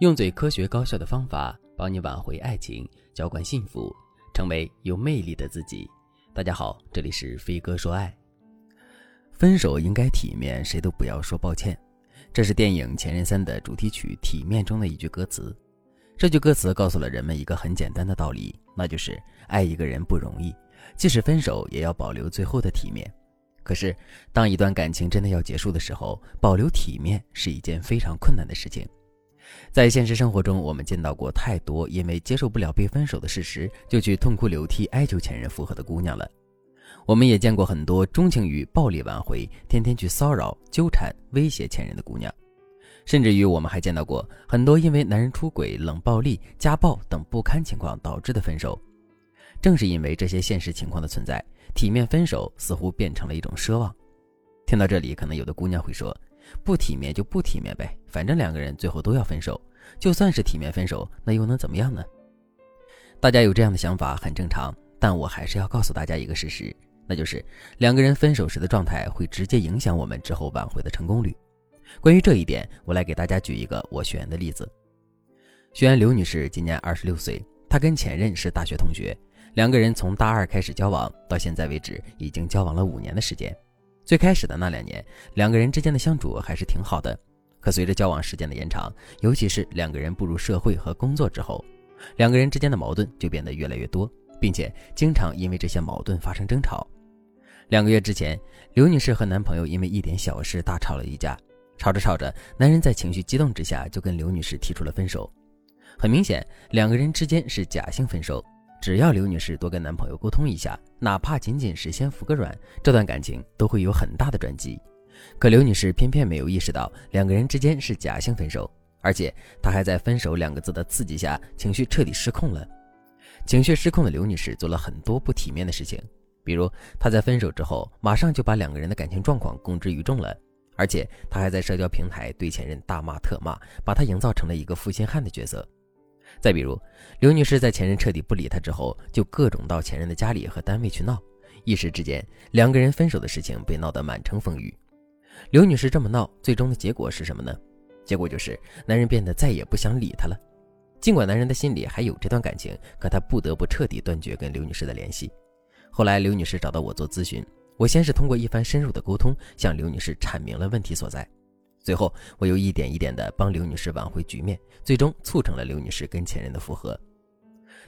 用最科学高效的方法帮你挽回爱情，浇灌幸福，成为有魅力的自己。大家好，这里是飞哥说爱。分手应该体面，谁都不要说抱歉。这是电影《前任三》的主题曲《体面》中的一句歌词。这句歌词告诉了人们一个很简单的道理，那就是爱一个人不容易，即使分手也要保留最后的体面。可是，当一段感情真的要结束的时候，保留体面是一件非常困难的事情。在现实生活中，我们见到过太多因为接受不了被分手的事实，就去痛哭流涕哀求前任复合的姑娘了。我们也见过很多钟情于暴力挽回，天天去骚扰、纠缠、威胁前任的姑娘。甚至于，我们还见到过很多因为男人出轨、冷暴力、家暴等不堪情况导致的分手。正是因为这些现实情况的存在，体面分手似乎变成了一种奢望。听到这里，可能有的姑娘会说。不体面就不体面呗，反正两个人最后都要分手，就算是体面分手，那又能怎么样呢？大家有这样的想法很正常，但我还是要告诉大家一个事实，那就是两个人分手时的状态会直接影响我们之后挽回的成功率。关于这一点，我来给大家举一个我学员的例子。学员刘女士今年二十六岁，她跟前任是大学同学，两个人从大二开始交往，到现在为止已经交往了五年的时间。最开始的那两年，两个人之间的相处还是挺好的。可随着交往时间的延长，尤其是两个人步入社会和工作之后，两个人之间的矛盾就变得越来越多，并且经常因为这些矛盾发生争吵。两个月之前，刘女士和男朋友因为一点小事大吵了一架，吵着吵着，男人在情绪激动之下就跟刘女士提出了分手。很明显，两个人之间是假性分手。只要刘女士多跟男朋友沟通一下，哪怕仅仅是先服个软，这段感情都会有很大的转机。可刘女士偏偏没有意识到两个人之间是假性分手，而且她还在“分手”两个字的刺激下，情绪彻底失控了。情绪失控的刘女士做了很多不体面的事情，比如她在分手之后，马上就把两个人的感情状况公之于众了，而且她还在社交平台对前任大骂特骂，把他营造成了一个负心汉的角色。再比如，刘女士在前任彻底不理她之后，就各种到前任的家里和单位去闹，一时之间，两个人分手的事情被闹得满城风雨。刘女士这么闹，最终的结果是什么呢？结果就是男人变得再也不想理她了。尽管男人的心里还有这段感情，可他不得不彻底断绝跟刘女士的联系。后来，刘女士找到我做咨询，我先是通过一番深入的沟通，向刘女士阐明了问题所在。最后，我又一点一点地帮刘女士挽回局面，最终促成了刘女士跟前任的复合。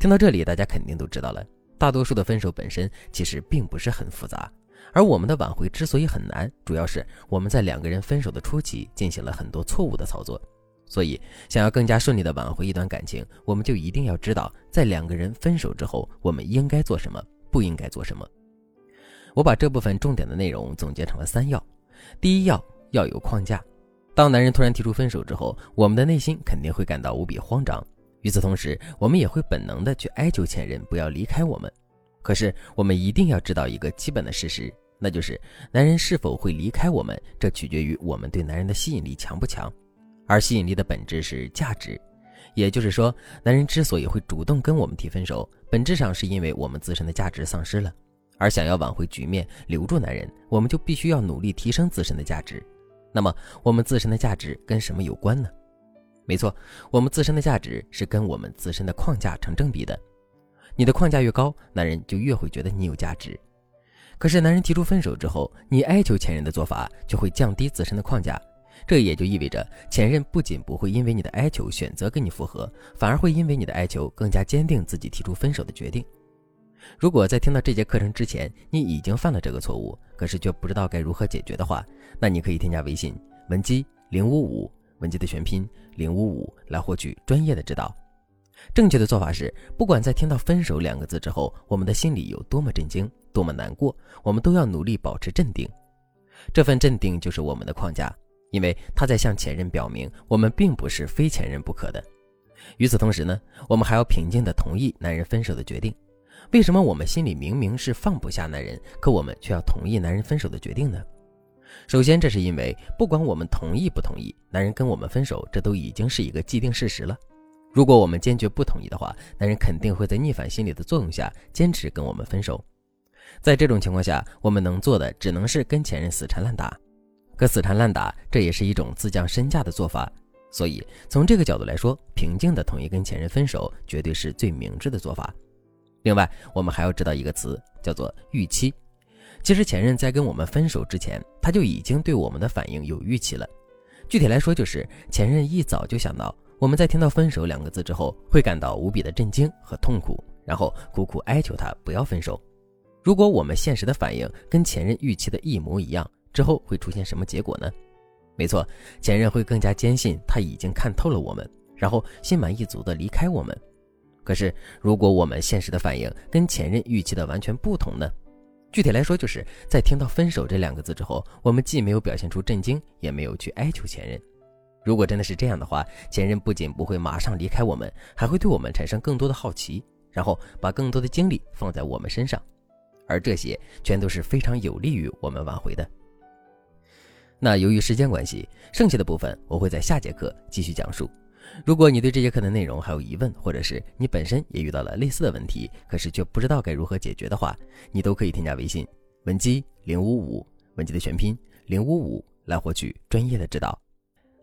听到这里，大家肯定都知道了，大多数的分手本身其实并不是很复杂，而我们的挽回之所以很难，主要是我们在两个人分手的初期进行了很多错误的操作。所以，想要更加顺利地挽回一段感情，我们就一定要知道，在两个人分手之后，我们应该做什么，不应该做什么。我把这部分重点的内容总结成了三要：第一要，要有框架。当男人突然提出分手之后，我们的内心肯定会感到无比慌张。与此同时，我们也会本能的去哀求前任不要离开我们。可是，我们一定要知道一个基本的事实，那就是男人是否会离开我们，这取决于我们对男人的吸引力强不强。而吸引力的本质是价值，也就是说，男人之所以会主动跟我们提分手，本质上是因为我们自身的价值丧失了。而想要挽回局面，留住男人，我们就必须要努力提升自身的价值。那么，我们自身的价值跟什么有关呢？没错，我们自身的价值是跟我们自身的框架成正比的。你的框架越高，男人就越会觉得你有价值。可是，男人提出分手之后，你哀求前任的做法就会降低自身的框架，这也就意味着前任不仅不会因为你的哀求选择跟你复合，反而会因为你的哀求更加坚定自己提出分手的决定。如果在听到这节课程之前，你已经犯了这个错误，可是却不知道该如何解决的话，那你可以添加微信文姬零五五，文姬的全拼零五五，来获取专业的指导。正确的做法是，不管在听到“分手”两个字之后，我们的心里有多么震惊、多么难过，我们都要努力保持镇定。这份镇定就是我们的框架，因为他在向前任表明，我们并不是非前任不可的。与此同时呢，我们还要平静地同意男人分手的决定。为什么我们心里明明是放不下男人，可我们却要同意男人分手的决定呢？首先，这是因为不管我们同意不同意，男人跟我们分手，这都已经是一个既定事实了。如果我们坚决不同意的话，男人肯定会在逆反心理的作用下坚持跟我们分手。在这种情况下，我们能做的只能是跟前任死缠烂打。可死缠烂打，这也是一种自降身价的做法。所以从这个角度来说，平静的同意跟前任分手，绝对是最明智的做法。另外，我们还要知道一个词，叫做预期。其实前任在跟我们分手之前，他就已经对我们的反应有预期了。具体来说，就是前任一早就想到我们在听到“分手”两个字之后，会感到无比的震惊和痛苦，然后苦苦哀求他不要分手。如果我们现实的反应跟前任预期的一模一样，之后会出现什么结果呢？没错，前任会更加坚信他已经看透了我们，然后心满意足的离开我们。可是，如果我们现实的反应跟前任预期的完全不同呢？具体来说，就是在听到“分手”这两个字之后，我们既没有表现出震惊，也没有去哀求前任。如果真的是这样的话，前任不仅不会马上离开我们，还会对我们产生更多的好奇，然后把更多的精力放在我们身上，而这些全都是非常有利于我们挽回的。那由于时间关系，剩下的部分我会在下节课继续讲述。如果你对这节课的内容还有疑问，或者是你本身也遇到了类似的问题，可是却不知道该如何解决的话，你都可以添加微信文姬零五五，文姬的全拼零五五，来获取专业的指导。